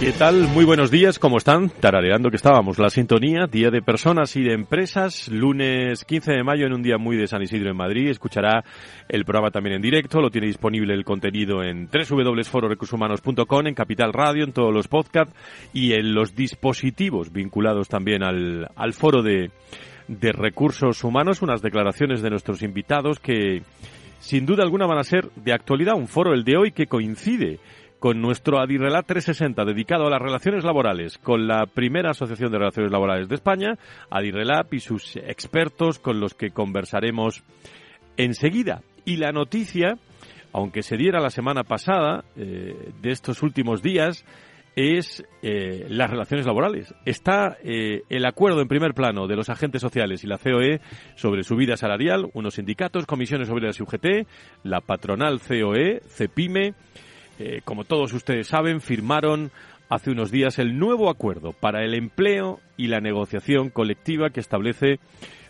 ¿Qué tal? Muy buenos días, ¿cómo están? Tarareando que estábamos, la sintonía, Día de Personas y de Empresas, lunes 15 de mayo en un día muy de San Isidro en Madrid. Escuchará el programa también en directo, lo tiene disponible el contenido en www.fororecursoshumanos.com, en Capital Radio, en todos los podcasts y en los dispositivos vinculados también al, al foro de, de recursos humanos, unas declaraciones de nuestros invitados que sin duda alguna van a ser de actualidad, un foro el de hoy que coincide con nuestro Adirrelat 360 dedicado a las relaciones laborales, con la primera Asociación de Relaciones Laborales de España, Adirrelat y sus expertos con los que conversaremos enseguida. Y la noticia, aunque se diera la semana pasada, eh, de estos últimos días, es eh, las relaciones laborales. Está eh, el acuerdo en primer plano de los agentes sociales y la COE sobre subida salarial, unos sindicatos, comisiones obreras y UGT, la patronal COE, CEPIME, eh, como todos ustedes saben, firmaron hace unos días el nuevo acuerdo para el empleo y la negociación colectiva que establece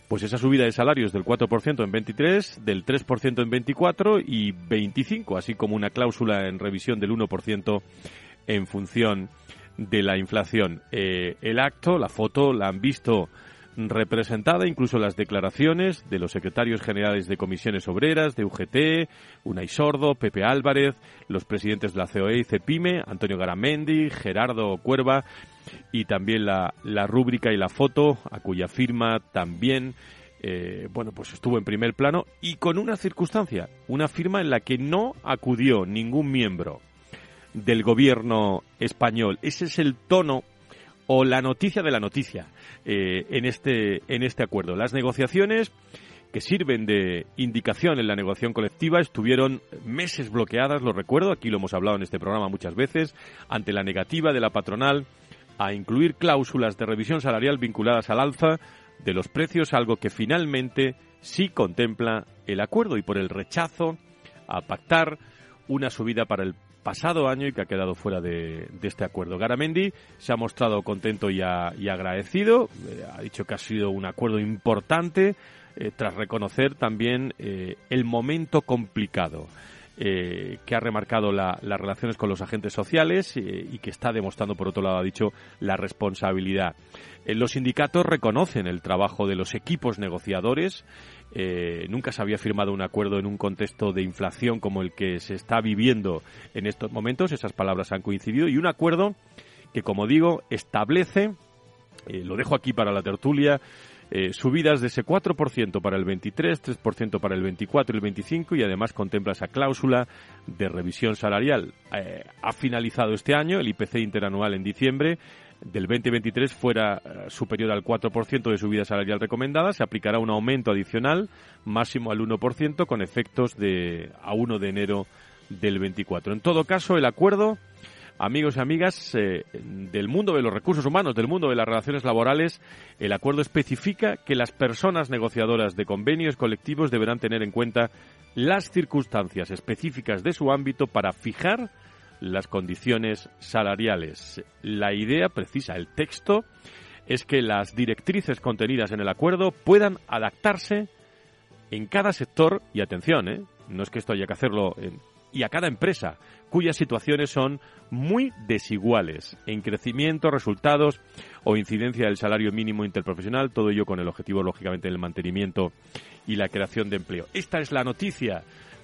pues esa subida de salarios del 4% en 23, del 3% en 24 y 25, así como una cláusula en revisión del 1% en función de la inflación. Eh, el acto, la foto, la han visto representada, incluso las declaraciones de los secretarios generales de comisiones obreras, de UGT, Unai Sordo, Pepe Álvarez, los presidentes de la COE y CEPIME, Antonio Garamendi, Gerardo Cuerva, y también la, la rúbrica y la foto, a cuya firma también eh, bueno, pues estuvo en primer plano y con una circunstancia, una firma en la que no acudió ningún miembro del gobierno español. Ese es el tono o la noticia de la noticia eh, en, este, en este acuerdo. Las negociaciones que sirven de indicación en la negociación colectiva estuvieron meses bloqueadas, lo recuerdo, aquí lo hemos hablado en este programa muchas veces, ante la negativa de la patronal a incluir cláusulas de revisión salarial vinculadas al alza de los precios, algo que finalmente sí contempla el acuerdo y por el rechazo a pactar una subida para el pasado año y que ha quedado fuera de, este acuerdo. Garamendi se ha mostrado contento y, agradecido, eh, ha dicho que ha sido un acuerdo importante eh, tras reconocer también eh, el momento complicado. Que ha remarcado las relaciones con los agentes sociales y que está demostrando, por otro lado, ha dicho, la responsabilidad. los sindicatos reconocen el trabajo de los equipos negociadores eh, nunca se había firmado un acuerdo en un contexto de inflación como el que se está viviendo en estos momentos. Esas palabras han coincidido. Y un acuerdo que, como digo, establece, eh, lo dejo aquí para la tertulia, eh, subidas de ese 4% para el 23, 3% para el 24 y el 25 y además contempla esa cláusula de revisión salarial. ha finalizado este año el IPC interanual en diciembre del 2023 fuera eh, superior al 4% de subida salarial recomendada, se aplicará un aumento adicional máximo al 1% con efectos de a 1 de enero del 24. En todo caso, el acuerdo, amigos y amigas eh, del mundo de los recursos humanos, del mundo de las relaciones laborales, el acuerdo especifica que las personas negociadoras de convenios colectivos deberán tener en cuenta las circunstancias específicas de su ámbito para fijar las condiciones salariales. La idea precisa, el texto, es que las directrices contenidas en el acuerdo puedan adaptarse en cada sector, y atención, ¿eh? no es que esto haya que hacerlo, y a cada empresa, cuyas situaciones son muy desiguales en crecimiento, resultados o incidencia del salario mínimo interprofesional, todo ello con el objetivo, lógicamente, del mantenimiento y la creación de empleo. Esta es la noticia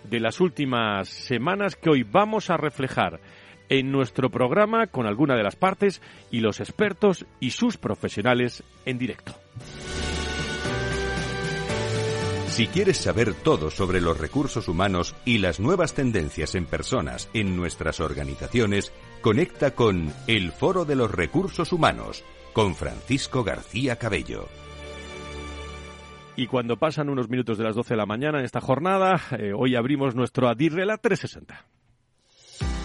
de las últimas semanas que hoy vamos a reflejar en nuestro programa con alguna de las partes y los expertos y sus profesionales en directo. Si quieres saber todo sobre los recursos humanos y las nuevas tendencias en personas en nuestras organizaciones, conecta con El Foro de los Recursos Humanos con Francisco García Cabello. Y cuando pasan unos minutos de las 12 de la mañana en esta jornada, eh, hoy abrimos nuestro Adirrela 360.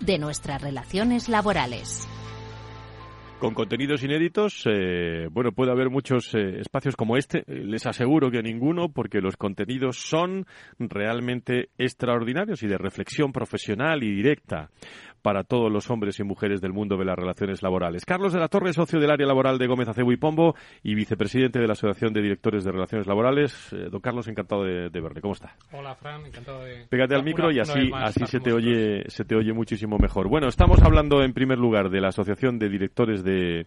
de nuestras relaciones laborales. Con contenidos inéditos, eh, bueno, puede haber muchos eh, espacios como este. Les aseguro que ninguno, porque los contenidos son realmente extraordinarios y de reflexión profesional y directa para todos los hombres y mujeres del mundo de las relaciones laborales. Carlos de la Torre, socio del área laboral de Gómez Acebo y Pombo y vicepresidente de la Asociación de Directores de Relaciones Laborales. Eh, don Carlos, encantado de, verle. ¿Cómo está? Hola, Fran, encantado de... Pégate al micro y así, así se, te oye, se te oye muchísimo mejor. Bueno, estamos hablando en primer lugar de la Asociación de Directores de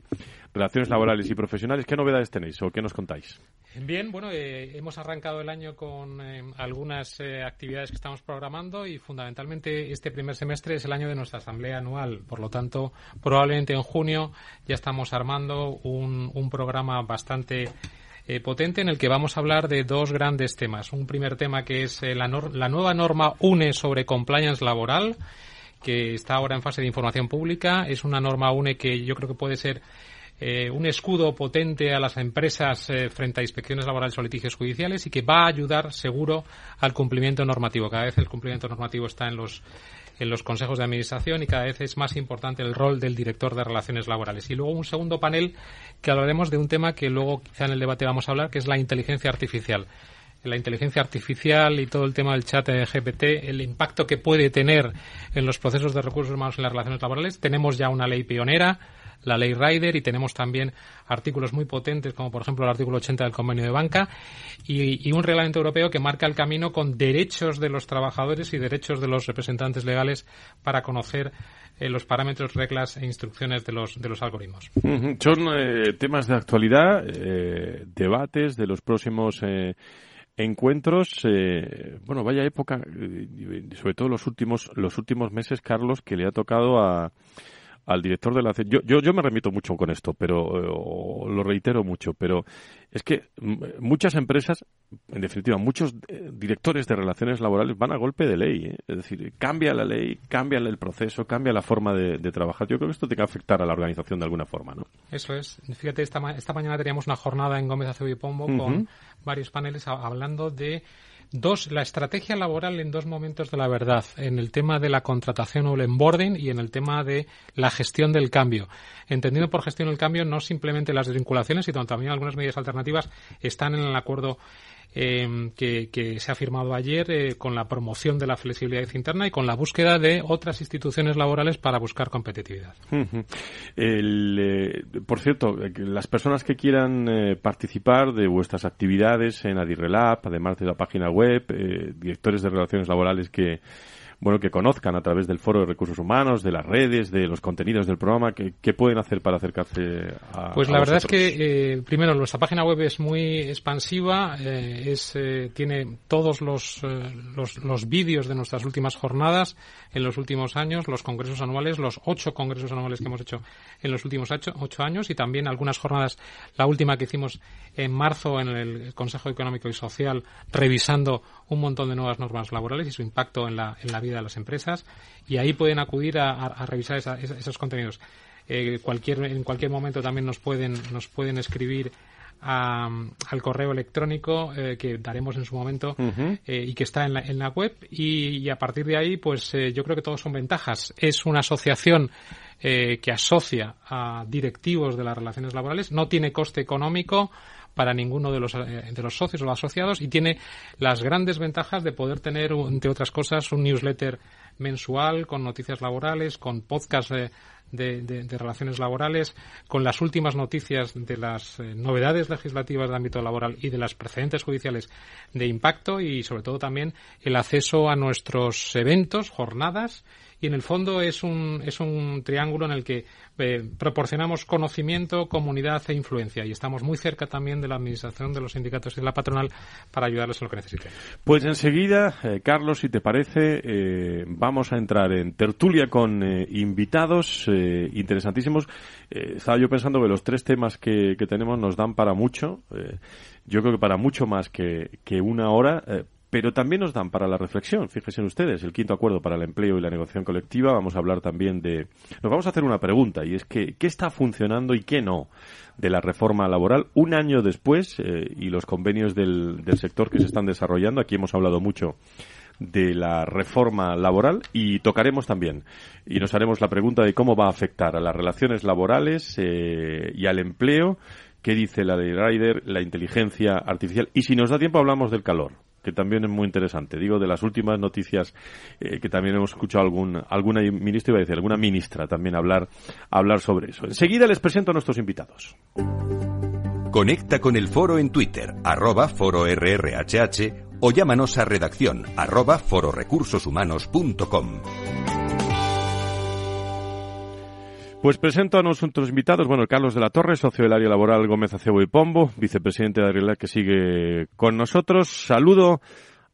Relaciones Laborales y Profesionales. ¿Qué novedades tenéis o qué nos contáis? Bien, bueno, eh, hemos arrancado el año con eh, algunas actividades que estamos programando y fundamentalmente este primer semestre es el año de nuestras asamblea anual. Por lo tanto, probablemente en junio ya estamos armando un, un programa bastante eh, potente en el que vamos a hablar de dos grandes temas. Un primer tema que es eh, la, la nueva norma UNE sobre compliance laboral que está ahora en fase de información pública. Es una norma UNE que yo creo que puede ser eh, un escudo potente a las empresas frente a inspecciones laborales o litigios judiciales y que va a ayudar seguro al cumplimiento normativo. Cada vez el cumplimiento normativo está en los en los consejos de administración y cada vez es más importante el rol del director de relaciones laborales. Y luego un segundo panel que hablaremos de un tema que luego quizá en el debate vamos a hablar, que es la inteligencia artificial la inteligencia artificial y todo el tema del chat de GPT, el impacto que puede tener en los procesos de recursos humanos en las relaciones laborales. Tenemos ya una ley pionera la ley Rider y tenemos también artículos muy potentes como por ejemplo el artículo 80 del convenio de banca y, un reglamento europeo que marca el camino con derechos de los trabajadores y derechos de los representantes legales para conocer eh, los parámetros, reglas e instrucciones de los, de los algoritmos. Son eh, temas de actualidad, eh, debates de los próximos encuentros. bueno, vaya época, sobre todo los últimos, los últimos meses, Carlos, que le ha tocado a al director de la yo, yo, yo me remito mucho con esto, pero eh, lo reitero mucho, pero es que muchas empresas, en definitiva, muchos eh, directores de relaciones laborales van a golpe de ley. ¿eh? Es decir, cambia la ley, cambia el proceso, cambia la forma de, trabajar. Yo creo que esto tiene que afectar a la organización de alguna forma, ¿no? Eso es. Fíjate, esta, esta mañana teníamos una jornada en Gómez Acevedo y Pombo con varios paneles hablando de Dos, la estrategia laboral en dos momentos de la verdad, en el tema de la contratación o el onboarding y en el tema de la gestión del cambio. Entendido por gestión del cambio no simplemente las desvinculaciones, sino también algunas medidas alternativas están en el acuerdo eh, que, se ha firmado ayer eh, con la promoción de la flexibilidad interna y con la búsqueda de otras instituciones laborales para buscar competitividad. Eh, por cierto, las personas que quieran participar de vuestras actividades en Adirrelab, además de la página web, directores de relaciones laborales que bueno, que conozcan a través del Foro de Recursos Humanos, de las redes, de los contenidos del programa, ¿qué, pueden hacer para acercarse a Pues la verdad es que, eh, primero, nuestra página web es muy expansiva, eh, es, eh, tiene todos los, los, los vídeos de nuestras últimas jornadas en los últimos años, los congresos anuales, los ocho congresos anuales que hemos hecho en los últimos ocho, ocho años y también algunas jornadas, la última que hicimos en marzo en el Consejo Económico y Social, revisando un montón de nuevas normas laborales y su impacto en la, en la vida de las empresas. Y ahí pueden acudir a, revisar esos contenidos. Eh, cualquier, en cualquier momento también nos pueden, nos pueden escribir al correo electrónico eh, que daremos en su momento eh, y que está en la, en la web y, a partir de ahí pues eh, yo creo que todos son ventajas es una asociación que asocia a directivos de las relaciones laborales no tiene coste económico para ninguno de los, eh, de los socios o asociados y tiene las grandes ventajas de poder tener, entre otras cosas, un newsletter mensual con noticias laborales, con podcast de, de, relaciones laborales, con las últimas noticias de las eh, novedades legislativas de ámbito laboral y de las precedentes judiciales de impacto y, sobre todo, también el acceso a nuestros eventos, jornadas y en el fondo es un, es un triángulo en el que eh, proporcionamos conocimiento, comunidad e influencia y estamos muy cerca también de la administración de los sindicatos y de la patronal para ayudarles en lo que necesiten. Pues enseguida, eh, Carlos, si te parece, eh, vamos a entrar en tertulia con invitados interesantísimos. estaba yo pensando que los tres temas que, que tenemos nos dan para mucho. yo creo que para mucho más que, que una hora pero también nos dan para la reflexión. Fíjense ustedes, el quinto acuerdo para el empleo y la negociación colectiva. Vamos a hablar también de. Nos vamos a hacer una pregunta y es que qué está funcionando y qué no de la reforma laboral un año después eh, y los convenios del, del sector que se están desarrollando. Aquí hemos hablado mucho de la reforma laboral y tocaremos también y nos haremos la pregunta de cómo va a afectar a las relaciones laborales eh, y al empleo. ¿Qué dice la de Rider, la inteligencia artificial? Y si nos da tiempo hablamos del calor, que también es muy interesante. Digo, de las últimas noticias eh, que también hemos escuchado algún, alguna ministra, iba a decir, alguna ministra también hablar, hablar sobre eso. Enseguida les presento a nuestros invitados. Conecta con el foro en Twitter, arroba foro RRHH, o llámanos a redacción, arroba fororecursoshumanos.com. Pues presento a nuestros invitados, bueno, Carlos de la Torre, socio del área laboral Gómez Acebo y Pombo, vicepresidente de Arregla, que sigue con nosotros. Saludo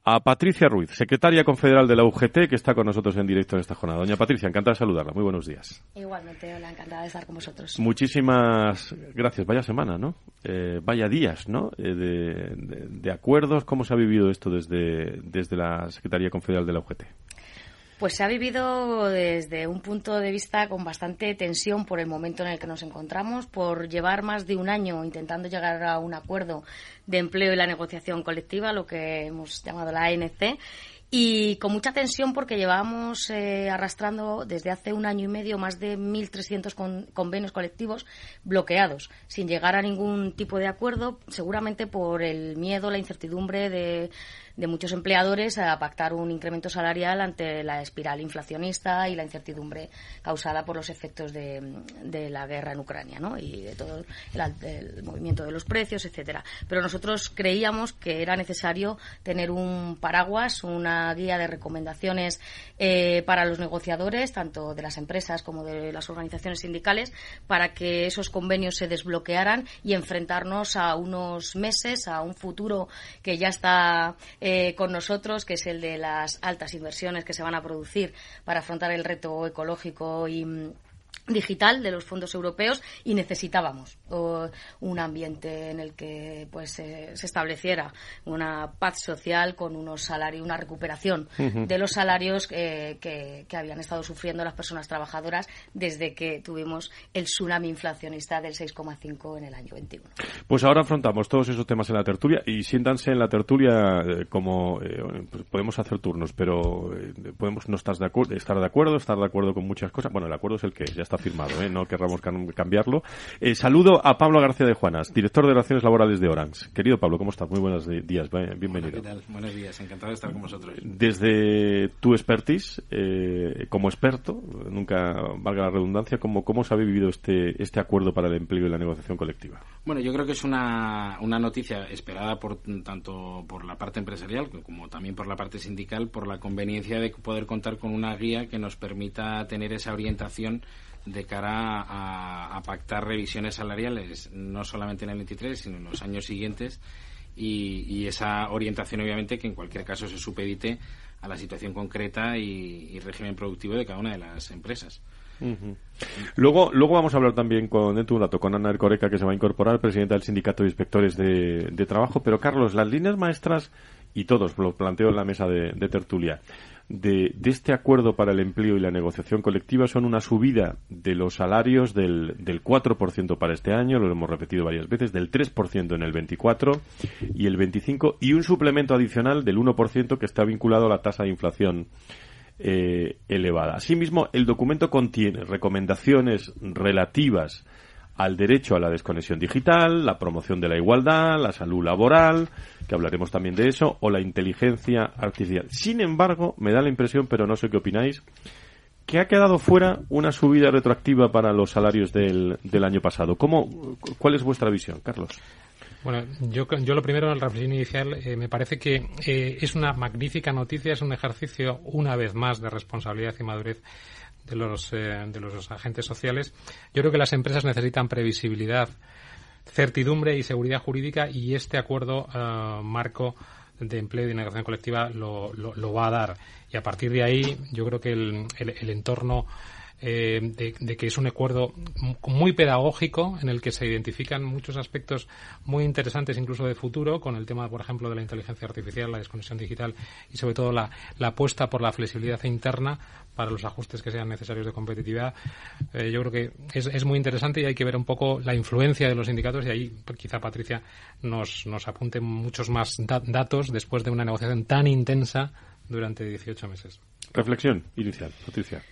a Patricia Ruiz, secretaria confederal de la UGT, que está con nosotros en directo en esta jornada. Doña Patricia, encantada de saludarla. Muy buenos días. Igualmente, hola, encantada de estar con vosotros. Muchísimas gracias. Vaya semana, ¿no? Eh, vaya días, ¿no? Eh, de, de, acuerdos. ¿Cómo se ha vivido esto desde, desde la Secretaría Confederal de la UGT? Pues se ha vivido desde un punto de vista con bastante tensión por el momento en el que nos encontramos, por llevar más de un año intentando llegar a un acuerdo de empleo y la negociación colectiva, lo que hemos llamado la ANC, y con mucha tensión porque llevamos eh, arrastrando desde hace un año y medio más de 1.300 convenios colectivos bloqueados, sin llegar a ningún tipo de acuerdo, seguramente por el miedo, la incertidumbre de de muchos empleadores a pactar un incremento salarial ante la espiral inflacionista y la incertidumbre causada por los efectos de, la guerra en Ucrania ¿no? y de todo el, movimiento de los precios, etcétera. Pero nosotros creíamos que era necesario tener un paraguas, una guía de recomendaciones eh, para los negociadores, tanto de las empresas como de las organizaciones sindicales, para que esos convenios se desbloquearan y enfrentarnos a unos meses, a un futuro que ya está eh, con nosotros, que es el de las altas inversiones que se van a producir para afrontar el reto ecológico y digital de los fondos europeos y necesitábamos un ambiente en el que pues se estableciera una paz social con unos salarios una recuperación de los salarios eh, que, habían estado sufriendo las personas trabajadoras desde que tuvimos el tsunami inflacionista del 6,5 en el año 21. Pues ahora afrontamos todos esos temas en la tertulia y siéntanse en la tertulia eh, como eh, pues podemos hacer turnos, pero podemos no estar de acuerdo, estar de acuerdo, estar de acuerdo con muchas cosas. Bueno, el acuerdo es el que ya está firmado, ¿eh? no querramos cambiarlo. Eh, saludo a Pablo García de Juanas, director de Relaciones Laborales de Orange. Querido Pablo, ¿cómo estás? Muy buenos días, bienvenido. ¿Qué tal? Buenos días, encantado de estar con vosotros. Desde tu expertise, eh, como experto, nunca valga la redundancia, ¿cómo, ¿cómo se ha vivido este, este acuerdo para el empleo y la negociación colectiva? Bueno, yo creo que es una, una noticia esperada por tanto por la parte empresarial como también por la parte sindical, por la conveniencia de poder contar con una guía que nos permita tener esa orientación de cara a, pactar revisiones salariales, no solamente en el 23, sino en los años siguientes, y, esa orientación, obviamente, que en cualquier caso se supedite a la situación concreta y, régimen productivo de cada una de las empresas. Luego, luego vamos a hablar también con, dentro de un rato, con Ana Ercoreca, que se va a incorporar, presidenta del Sindicato de Inspectores de, Trabajo. Pero, Carlos, las líneas maestras, y todos lo planteo en la mesa de tertulia, de, este acuerdo para el empleo y la negociación colectiva son una subida de los salarios del, del 4% para este año, lo hemos repetido varias veces, del 3% en el 24 y el 25 y un suplemento adicional del 1% que está vinculado a la tasa de inflación eh, elevada. Asimismo, el documento contiene recomendaciones relativas al derecho a la desconexión digital, la promoción de la igualdad, la salud laboral, que hablaremos también de eso, o la inteligencia artificial. Sin embargo, me da la impresión, pero no sé qué opináis, que ha quedado fuera una subida retroactiva para los salarios del, del año pasado. ¿Cómo, ¿Cuál es vuestra visión, Carlos? Bueno, yo, yo lo primero en la reflexión inicial eh, me parece que eh, es una magnífica noticia, es un ejercicio una vez más de responsabilidad y madurez de los, eh, de los agentes sociales. Yo creo que las empresas necesitan previsibilidad, certidumbre y seguridad jurídica y este acuerdo marco de empleo y de negociación colectiva lo, lo, va a dar. Y a partir de ahí, yo creo que el, el entorno eh, de, que es un acuerdo muy pedagógico en el que se identifican muchos aspectos muy interesantes incluso de futuro con el tema por ejemplo de la inteligencia artificial la desconexión digital y sobre todo la, apuesta por la flexibilidad interna para los ajustes que sean necesarios de competitividad eh, yo creo que es, es, muy interesante y hay que ver un poco la influencia de los sindicatos y ahí quizá Patricia nos, nos apunte muchos más datos después de una negociación tan intensa durante 18 meses. Reflexión inicial, Patricia.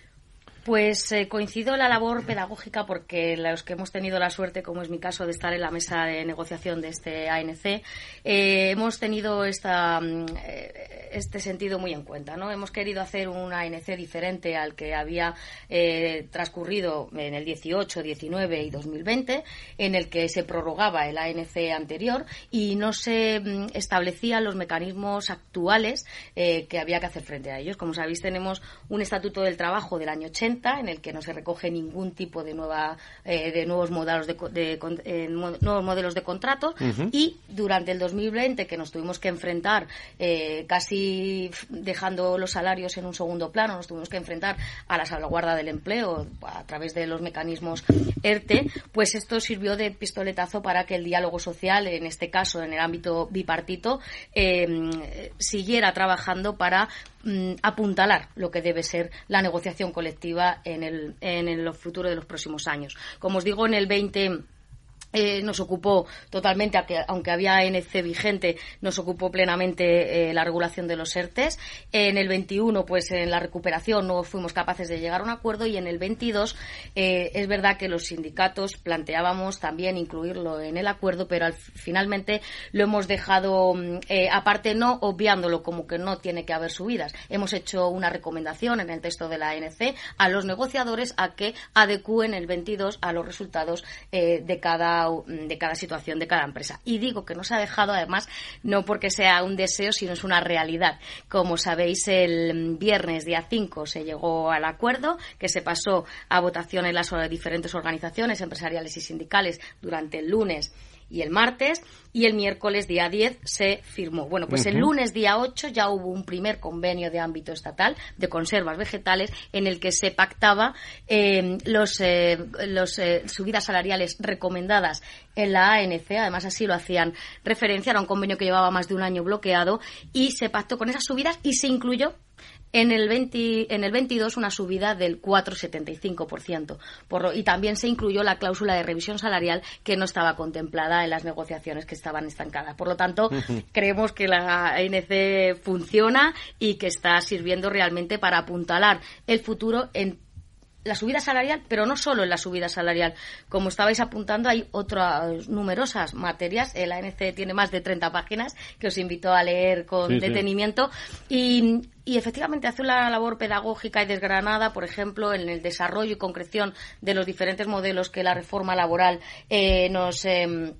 Pues eh, coincido la labor pedagógica porque los que hemos tenido la suerte, como es mi caso, de estar en la mesa de negociación de este ANC, eh, hemos tenido esta, mm, eh, este sentido muy en cuenta. ¿no? Hemos querido hacer un ANC diferente al que había transcurrido en el 18, 19 y 2020, en el que se prorrogaba el ANC anterior y no se mm, establecían los mecanismos actuales que había que hacer frente a ellos. Como sabéis, tenemos un estatuto del trabajo del año 80 en el que no se recoge ningún tipo de nueva eh, de nuevos modelos de, eh, nuevos modelos de contrato y durante el 2020 que nos tuvimos que enfrentar eh, dejando los salarios en un segundo plano nos tuvimos que enfrentar a la salvaguarda del empleo a través de los mecanismos ERTE pues esto sirvió de pistoletazo para que el diálogo social en este caso en el ámbito bipartito siguiera trabajando para Mm, apuntalar lo que debe ser la negociación colectiva en el, en el futuro de los próximos años. Como os digo, en el 20 eh, nos ocupó totalmente, aunque había ANC vigente, nos ocupó plenamente eh, la regulación de los ERTES. En el 21, pues en la recuperación no fuimos capaces de llegar a un acuerdo y en el 22 eh, es verdad que los sindicatos planteábamos también incluirlo en el acuerdo, pero al, finalmente lo hemos dejado mm, aparte, no obviándolo como que no tiene que haber subidas. Hemos hecho una recomendación en el texto de la ANC a los negociadores a que adecúen el 22 a los resultados de cada de cada situación de cada empresa. Y digo que no se ha dejado, además, no porque sea un deseo, sino es una realidad. Como sabéis, el viernes día 5 se llegó al acuerdo que se pasó a votación en las diferentes organizaciones empresariales y sindicales durante el lunes y el martes, y el miércoles día 10 se firmó. Bueno, pues el lunes día 8 ya hubo un primer convenio de ámbito estatal de conservas vegetales en el que se pactaba eh, los, eh, los eh, subidas salariales recomendadas en la ANC, además así lo hacían referencia, era un convenio que llevaba más de un año bloqueado y se pactó con esas subidas y se incluyó en el, 20, en el 22 una subida del 4,75%. Por, y también se incluyó la cláusula de revisión salarial que no estaba contemplada en las negociaciones que estaban estancadas. Por lo tanto, creemos que la ANC funciona y que está sirviendo realmente para apuntalar el futuro en la subida salarial, pero no solo en la subida salarial. Como estabais apuntando, hay otras numerosas materias. El ANC tiene más de 30 páginas que os invito a leer con detenimiento. Y, efectivamente hace una labor pedagógica y desgranada, por ejemplo, en el desarrollo y concreción de los diferentes modelos que la reforma laboral eh, nos. Em,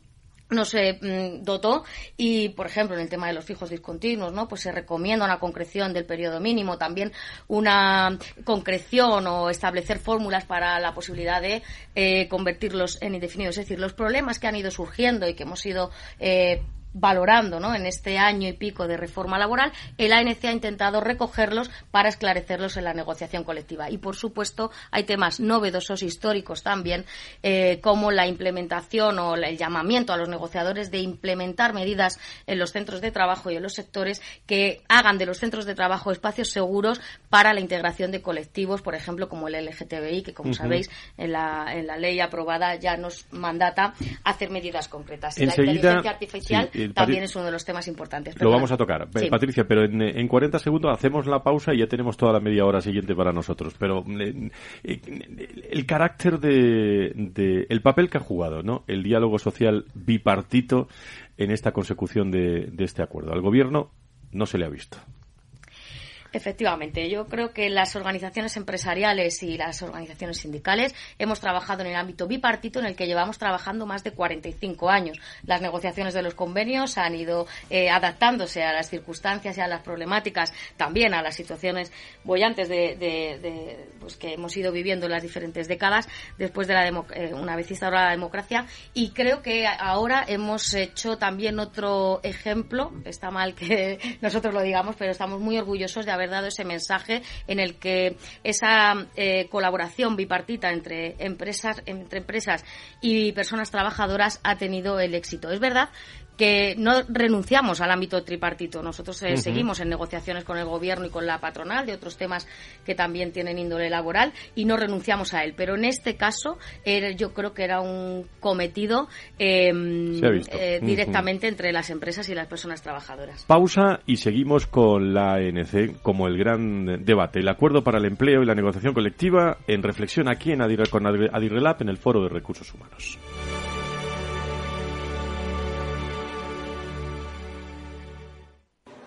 no se mm, dotó. Y por ejemplo en el tema de los fijos discontinuos no pues se recomienda una concreción del periodo mínimo también una concreción o establecer fórmulas para la posibilidad de eh, convertirlos en indefinidos. Es decir los problemas que han ido surgiendo y que hemos ido eh, valorando ¿no? en este año y pico de reforma laboral, el ANC ha intentado recogerlos para esclarecerlos en la negociación colectiva. Y, por supuesto, hay temas novedosos históricos también, eh, como la implementación o el llamamiento a los negociadores de implementar medidas en los centros de trabajo y en los sectores que hagan de los centros de trabajo espacios seguros para la integración de colectivos, por ejemplo, como el LGTBI, que, como sabéis, en la, en la ley aprobada ya nos mandata hacer medidas concretas. la inteligencia artificial también es uno de los temas importantes. lo vamos a tocar, Patricia, pero en, en 40 segundos hacemos la pausa y ya tenemos toda la media hora siguiente para nosotros. Pero el carácter de, de, el papel que ha jugado, ¿no? El diálogo social bipartito en esta consecución de, de este acuerdo. Al gobierno no se le ha visto. Efectivamente, yo creo que las organizaciones empresariales y las organizaciones sindicales hemos trabajado en el ámbito bipartito en el que llevamos trabajando más de 45 años. Las negociaciones de los convenios han ido eh, adaptándose a las circunstancias y a las problemáticas, también a las situaciones bollantes de, pues, que hemos ido viviendo en las diferentes décadas después de la eh, una vez instaurada la democracia y creo que ahora hemos hecho también otro ejemplo. Está mal que nosotros lo digamos, pero estamos muy orgullosos de haber dado ese mensaje en el que esa eh, colaboración bipartita entre empresas, entre empresas y personas trabajadoras ha tenido el éxito. Es verdad que no renunciamos al ámbito tripartito. Nosotros eh, seguimos en negociaciones con el gobierno y con la patronal de otros temas que también tienen índole laboral y no renunciamos a él. Pero en este caso yo creo que era un cometido em, eh, directamente entre las empresas y las personas trabajadoras. Pausa y seguimos con la ANC como el gran debate. El acuerdo para el empleo y la negociación colectiva en reflexión aquí en Adir con Adirrelap en el Foro de Recursos Humanos.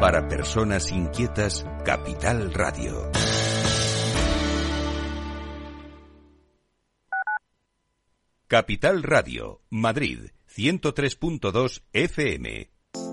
Para personas inquietas, Capital Radio. Capital Radio, Madrid, 103.2 FM.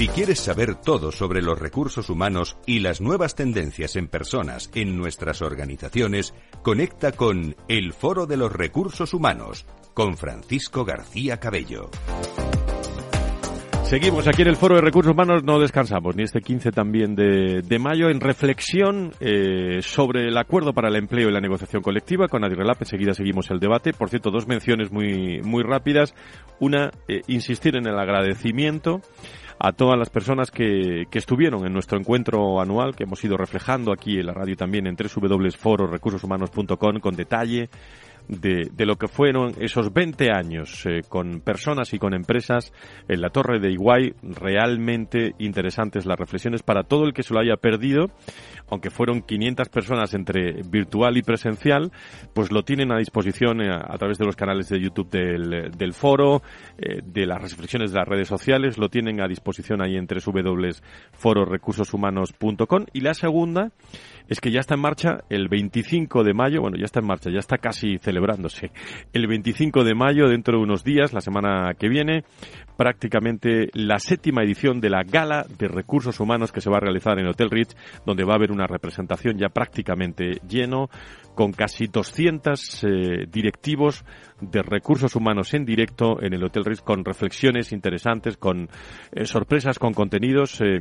Si quieres saber todo sobre los recursos humanos y las nuevas tendencias en personas en nuestras organizaciones, conecta con El Foro de los Recursos Humanos con Francisco García Cabello. Seguimos aquí en el Foro de Recursos Humanos, no descansamos, ni este 15 también de, mayo, en reflexión eh, sobre el acuerdo para el empleo y la negociación colectiva con Adirrelap. Enseguida seguimos el debate. Por cierto, dos menciones muy, muy rápidas. Una, eh, insistir en el agradecimiento a todas las personas que, que estuvieron en nuestro encuentro anual que hemos ido reflejando aquí en la radio también en www.fororecursoshumanos.com con detalle de, de, lo que fueron esos 20 años eh, con personas y con empresas en la Torre de Iguay. Realmente interesantes las reflexiones para todo el que se lo haya perdido, aunque fueron 500 personas entre virtual y presencial, pues lo tienen a disposición eh, a, través de los canales de YouTube del, del foro, eh, de las reflexiones de las redes sociales, lo tienen a disposición ahí en www.fororecursoshumanos.com. Y la segunda es que ya está en marcha el 25 de mayo, bueno, ya está en marcha, ya está casi El 25 de mayo, dentro de unos días, la semana que viene, prácticamente la séptima edición de la Gala de Recursos Humanos que se va a realizar en Hotel Ritz, donde va a haber una representación ya prácticamente lleno, con casi 200 eh, directivos de recursos humanos en directo en el Hotel Ritz con reflexiones interesantes, con eh, sorpresas, con contenidos. Eh,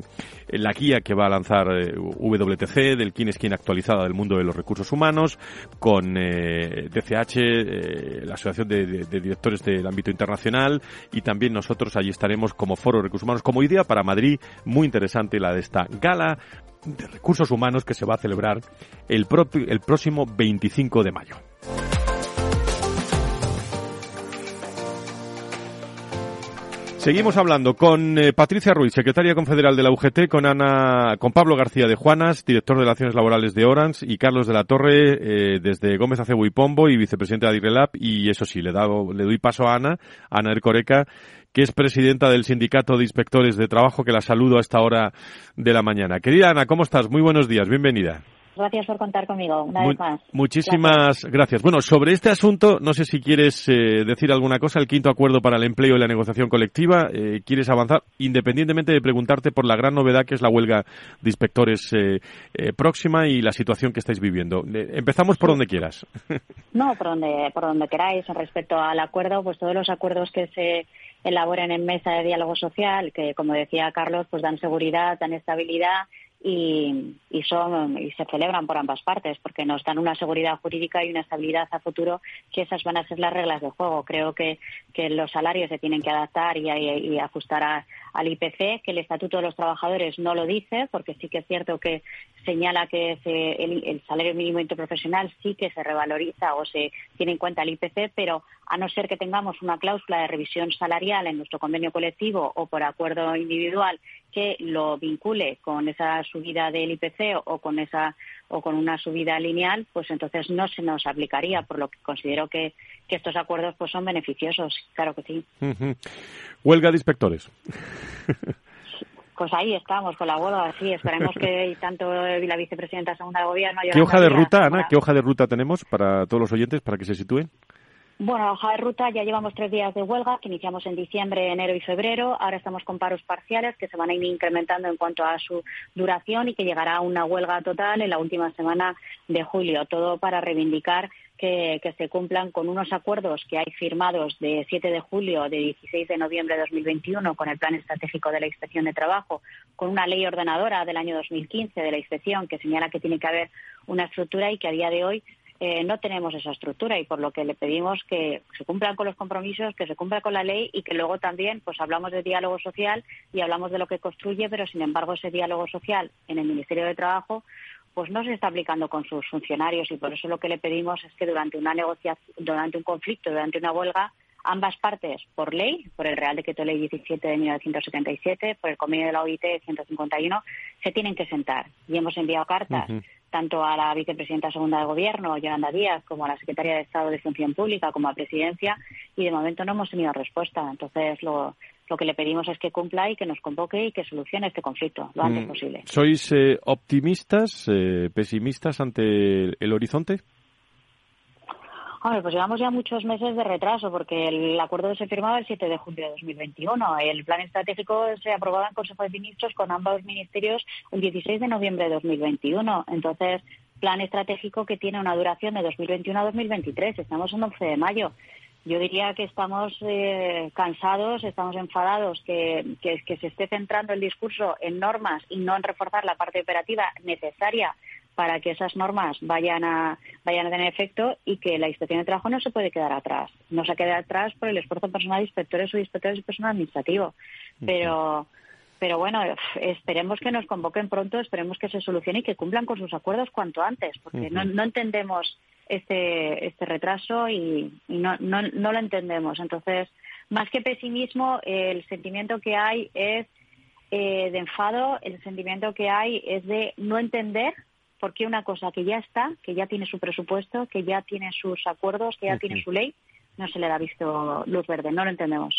la guía que va a lanzar WTC del quién es quién actualizada del mundo de los recursos humanos, con DCH, la Asociación de, Directores del Ámbito Internacional y también nosotros allí estaremos como Foro de Recursos Humanos, como idea para Madrid, muy interesante la de esta gala de recursos humanos que se va a celebrar el, el próximo 25 de mayo. Seguimos hablando con eh, Patricia Ruiz, secretaria confederal de la UGT, con Ana, con Pablo García de Juanas, director de Relaciones Laborales de Orange, y Carlos de la Torre, eh, desde Gómez Acebo y Pombo, y vicepresidente de Adirrelab, y eso sí, le, le doy paso a Ana, Ana Ercoreca, que es presidenta del Sindicato de Inspectores de Trabajo, que la saludo a esta hora de la mañana. Querida Ana, ¿cómo estás? Muy buenos días, bienvenida. Gracias por contar conmigo, una vez más. Muchísimas gracias. Bueno, sobre este asunto, no sé si quieres eh, decir alguna cosa, el quinto acuerdo para el empleo y la negociación colectiva, eh, ¿quieres avanzar? Independientemente de preguntarte por la gran novedad que es la huelga de inspectores eh, próxima y la situación que estáis viviendo. empezamos por donde quieras. No, por donde, por donde queráis. Respecto al acuerdo, pues todos los acuerdos que se elaboren en mesa de diálogo social, que como decía Carlos, pues dan seguridad, dan estabilidad y, y, son y se celebran por ambas partes porque nos dan una seguridad jurídica y una estabilidad a futuro que esas van a ser las reglas de juego. Creo que, que los salarios se tienen que adaptar y, ajustar al IPC, que el Estatuto de los Trabajadores no lo dice porque sí que es cierto que señala que el, el, salario mínimo interprofesional sí que se revaloriza o se tiene en cuenta el IPC, pero a no ser que tengamos una cláusula de revisión salarial en nuestro convenio colectivo o por acuerdo individual que lo vincule con esa subida del IPC o con esa o con una subida lineal, pues entonces no se nos aplicaría, por lo que considero que, que estos acuerdos pues son beneficiosos, claro que sí. Huelga de inspectores. Pues ahí estamos con la huelga, sí, esperemos que tanto la vicepresidenta segunda de gobierno... ¿Qué hoja de ruta, Ana? ¿Qué hoja de ruta tenemos para todos los oyentes, para que se sitúen? Bueno, la hoja de ruta ya llevamos tres días de huelga que iniciamos en diciembre, enero y febrero. Ahora estamos con paros parciales que se van a ir incrementando en cuanto a su duración y que llegará a una huelga total en la última semana de julio. Todo para reivindicar que, se cumplan con unos acuerdos que hay firmados de 7 de julio, de 16 de noviembre de 2021 con el Plan Estratégico de la Inspección de Trabajo, con una ley ordenadora del año 2015 de la inspección que señala que tiene que haber una estructura y que a día de hoy eh, no tenemos esa estructura y por lo que le pedimos que se cumplan con los compromisos, que se cumpla con la ley y que luego también pues hablamos de diálogo social y hablamos de lo que construye, pero sin embargo ese diálogo social en el Ministerio de Trabajo pues no se está aplicando con sus funcionarios y por eso lo que le pedimos es que durante una negociación, durante un conflicto, durante una huelga, ambas partes, por ley, por el Real Decreto Ley 17 de 1977, por el convenio de la OIT 151, se tienen que sentar. Y hemos enviado cartas tanto a la vicepresidenta segunda de Gobierno, Yolanda Díaz, como a la secretaria de Estado de Función Pública, como a Presidencia, y de momento no hemos tenido respuesta. Entonces, lo, lo que le pedimos es que cumpla y que nos convoque y que solucione este conflicto lo antes mm. posible. ¿Sois eh, optimistas, eh, pesimistas ante el horizonte? Hombre, pues llevamos ya muchos meses de retraso porque el acuerdo se firmaba el 7 de junio de 2021. El plan estratégico se aprobaba en Consejo de Ministros con ambos ministerios el 16 de noviembre de 2021. Entonces, plan estratégico que tiene una duración de 2021 a 2023. Estamos en 11 de mayo. Yo diría que estamos eh, cansados, estamos enfadados, que, que, que se esté centrando el discurso en normas y no en reforzar la parte operativa necesaria para que esas normas vayan a, vayan a tener efecto y que la inspección de trabajo no se puede quedar atrás. No se queda atrás por el esfuerzo personal de inspectores o inspectores de personal administrativo. Pero, pero bueno, esperemos que nos convoquen pronto, esperemos que se solucione y que cumplan con sus acuerdos cuanto antes, porque no, no entendemos este, este retraso y, no, no, no lo entendemos. Entonces, más que pesimismo, el sentimiento que hay es eh, de enfado, el sentimiento que hay es de no entender porque una cosa que ya está, que ya tiene su presupuesto, que ya tiene sus acuerdos, que ya tiene su ley, no se le ha visto luz verde, no lo entendemos.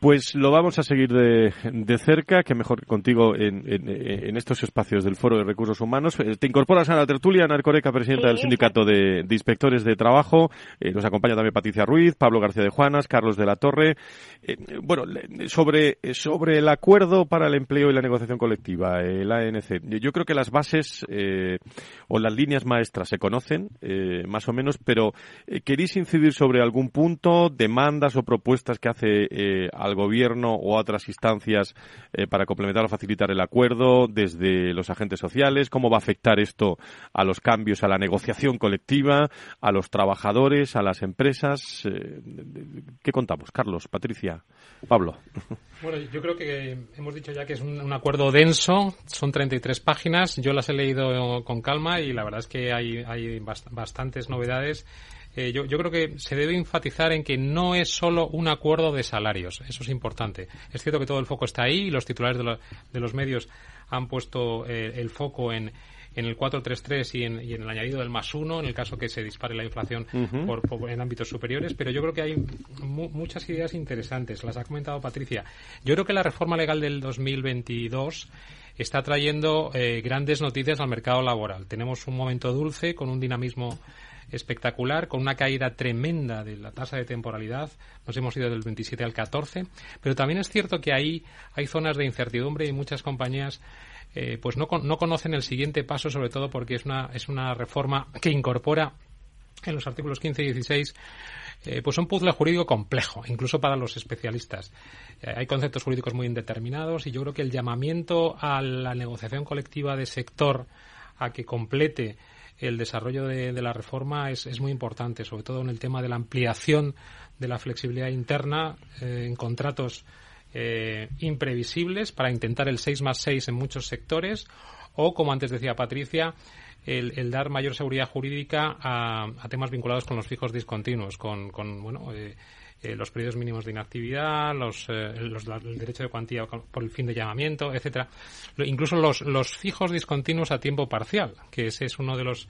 Pues lo vamos a seguir de, de cerca, que mejor contigo en, en, estos espacios del Foro de Recursos Humanos. Eh, te incorporas a la tertulia, Ana Arcoreca, presidenta del Sindicato de, Inspectores de Trabajo. Eh, nos acompaña también Patricia Ruiz, Pablo García de Juanas, Carlos de la Torre. Eh, bueno, sobre, sobre el acuerdo para el empleo y la negociación colectiva, el ANC. Yo creo que las bases o las líneas maestras se conocen, más o menos, pero ¿queréis incidir sobre algún punto? Demandas o propuestas que hace eh, al gobierno o a otras instancias eh, para complementar o facilitar el acuerdo desde los agentes sociales? ¿Cómo va a afectar esto a los cambios, a la negociación colectiva, a los trabajadores, a las empresas? Eh, ¿Qué contamos? Carlos, Patricia, Pablo. Bueno, yo creo que hemos dicho ya que es un, acuerdo denso, son 33 páginas, yo las he leído con calma y la verdad es que hay, hay bastantes novedades eh, yo, creo que se debe enfatizar en que no es solo un acuerdo de salarios. Eso es importante. Es cierto que todo el foco está ahí y los titulares de, los medios han puesto eh, el foco en, en el 433 y en, y en el añadido del más uno en el caso que se dispare la inflación por, en ámbitos superiores, pero yo creo que hay muchas ideas interesantes. Las ha comentado Patricia. Yo creo que la reforma legal del 2022 está trayendo eh, grandes noticias al mercado laboral. Tenemos un momento dulce con un dinamismo espectacular, con una caída tremenda de la tasa de temporalidad. Nos hemos ido del 27 al 14. Pero también es cierto que ahí hay zonas de incertidumbre y muchas compañías eh, pues no, no conocen el siguiente paso, sobre todo porque es una, es una reforma que incorpora en los artículos 15 y 16 eh, pues un puzzle jurídico complejo, incluso para los especialistas. Eh, hay conceptos jurídicos muy indeterminados y yo creo que el llamamiento a la negociación colectiva de sector a que complete el desarrollo de, la reforma es, muy importante, sobre todo en el tema de la ampliación de la flexibilidad interna eh, en contratos eh, imprevisibles para intentar el 6 más 6 en muchos sectores o, como antes decía Patricia, el, dar mayor seguridad jurídica a, temas vinculados con los fijos discontinuos, con, con bueno, eh, eh, los periodos mínimos de inactividad, los, eh, el derecho de cuantía por el fin de llamamiento, etcétera. Incluso los, los fijos discontinuos a tiempo parcial, que ese es uno de los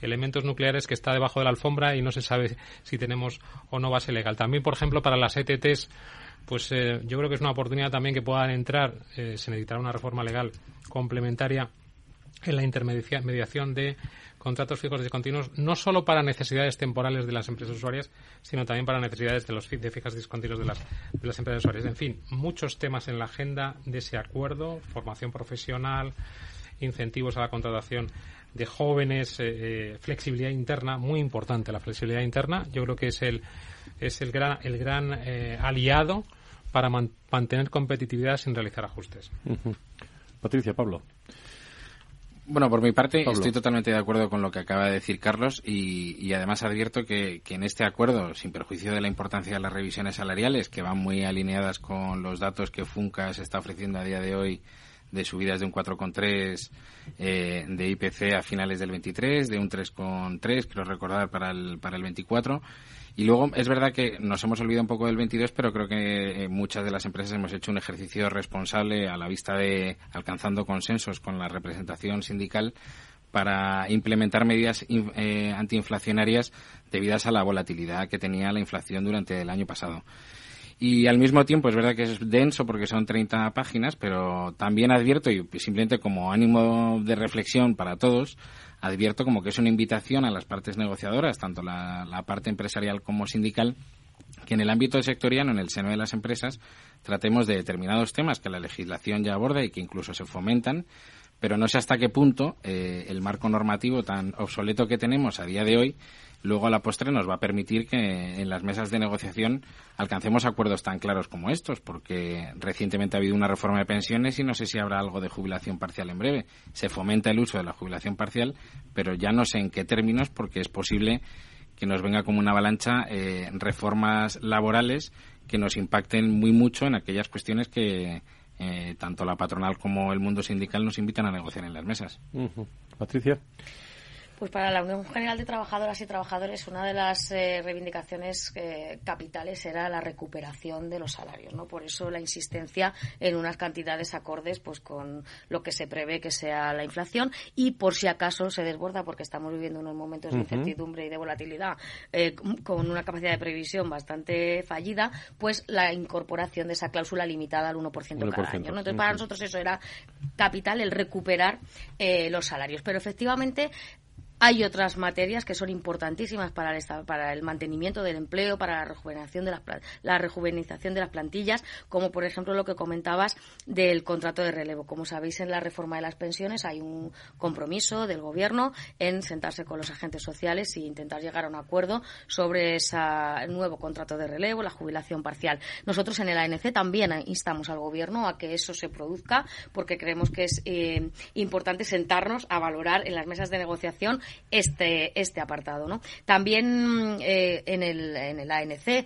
elementos nucleares que está debajo de la alfombra y no se sabe si tenemos o no base legal. También, por ejemplo, para las ETTs, pues eh, yo creo que es una oportunidad también que puedan entrar, se necesitará una reforma legal complementaria en la intermediación de contratos fijos discontinuos, no solo para necesidades temporales de las empresas usuarias, sino también para necesidades de los de fijas discontinuos de las, de las empresas usuarias. En fin, muchos temas en la agenda de ese acuerdo, formación profesional, incentivos a la contratación de jóvenes, eh, eh, flexibilidad interna, muy importante la flexibilidad interna. Yo creo que es el, es el gran, el gran eh, aliado para mantener competitividad sin realizar ajustes. Patricia, Pablo. Bueno, por mi parte estoy totalmente de acuerdo con lo que acaba de decir Carlos y, además advierto que, en este acuerdo, sin perjuicio de la importancia de las revisiones salariales, que van muy alineadas con los datos que FUNCA se está ofreciendo a día de hoy de subidas de un 4,3 eh, de IPC a finales del 23, de un 3,3, quiero recordar, para el, para el 24. Y luego es verdad que nos hemos olvidado un poco del 22, pero creo que eh, muchas de las empresas hemos hecho un ejercicio responsable a la vista de alcanzando consensos con la representación sindical para implementar medidas eh, antiinflacionarias debidas a la volatilidad que tenía la inflación durante el año pasado. Y al mismo tiempo es verdad que es denso porque son 30 páginas, pero también advierto, y simplemente como ánimo de reflexión para todos, advierto como que es una invitación a las partes negociadoras, tanto la, parte empresarial como sindical, que en el ámbito sectorial, en el seno de las empresas, tratemos de determinados temas que la legislación ya aborda y que incluso se fomentan, pero no sé hasta qué punto eh, el marco normativo tan obsoleto que tenemos a día de hoy luego a la postre nos va a permitir que en las mesas de negociación alcancemos acuerdos tan claros como estos, porque recientemente ha habido una reforma de pensiones y no sé si habrá algo de jubilación parcial en breve. Se fomenta el uso de la jubilación parcial, pero ya no sé en qué términos, porque es posible que nos venga como una avalancha eh, reformas laborales que nos impacten muy mucho en aquellas cuestiones que eh, tanto la patronal como el mundo sindical nos invitan a negociar en las mesas. Patricia. Pues para la Unión General de Trabajadoras y Trabajadores una de las eh, reivindicaciones eh, capitales era la recuperación de los salarios, ¿no? Por eso la insistencia en unas cantidades acordes pues con lo que se prevé que sea la inflación. Y por si acaso se desborda porque estamos viviendo unos momentos de incertidumbre y de volatilidad eh, con una capacidad de previsión bastante fallida, pues la incorporación de esa cláusula limitada al 1%, cada año, Entonces para nosotros eso era capital el recuperar los salarios, pero efectivamente hay otras materias que son importantísimas para el, mantenimiento del empleo, para la rejuvenación de las, la rejuvenización de las plantillas, como por ejemplo lo que comentabas del contrato de relevo. Como sabéis, en la reforma de las pensiones hay un compromiso del Gobierno en sentarse con los agentes sociales e intentar llegar a un acuerdo sobre ese nuevo contrato de relevo, la jubilación parcial. Nosotros en el ANC también instamos al Gobierno a que eso se produzca porque creemos que es eh, importante sentarnos a valorar en las mesas de negociación este, este apartado. ¿no? También eh, en, el, en el ANC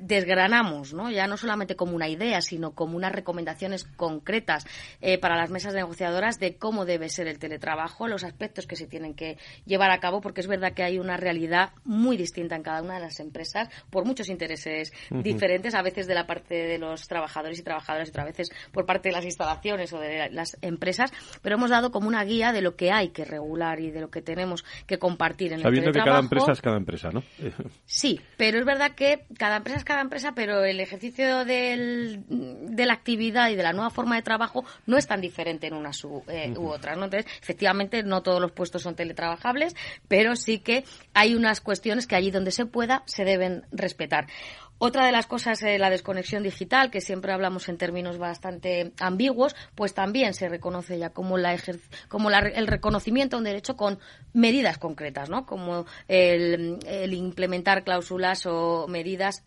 desgranamos, ¿no? ya no solamente como una idea, sino como unas recomendaciones concretas eh, para las mesas negociadoras de cómo debe ser el teletrabajo, los aspectos que se tienen que llevar a cabo, porque es verdad que hay una realidad muy distinta en cada una de las empresas, por muchos intereses diferentes, a veces de la parte de los trabajadores y trabajadoras, y otras veces por parte de las instalaciones o de las empresas, pero hemos dado como una guía de lo que hay que regular y de lo que tenemos que compartir en Sabiendo el teletrabajo. que cada empresa es cada empresa, ¿no? sí, pero es verdad que cada empresa es cada empresa, pero el ejercicio de la actividad y de la nueva forma de trabajo no es tan diferente en unas u, eh, otras. Entonces, efectivamente, no todos los puestos son teletrabajables, pero sí que hay unas cuestiones que allí donde se pueda se deben respetar. Otra de las cosas es la desconexión digital, que siempre hablamos en términos bastante ambiguos, pues también se reconoce ya como, la como el reconocimiento a un derecho con medidas concretas, ¿no? Como el, implementar cláusulas o medidas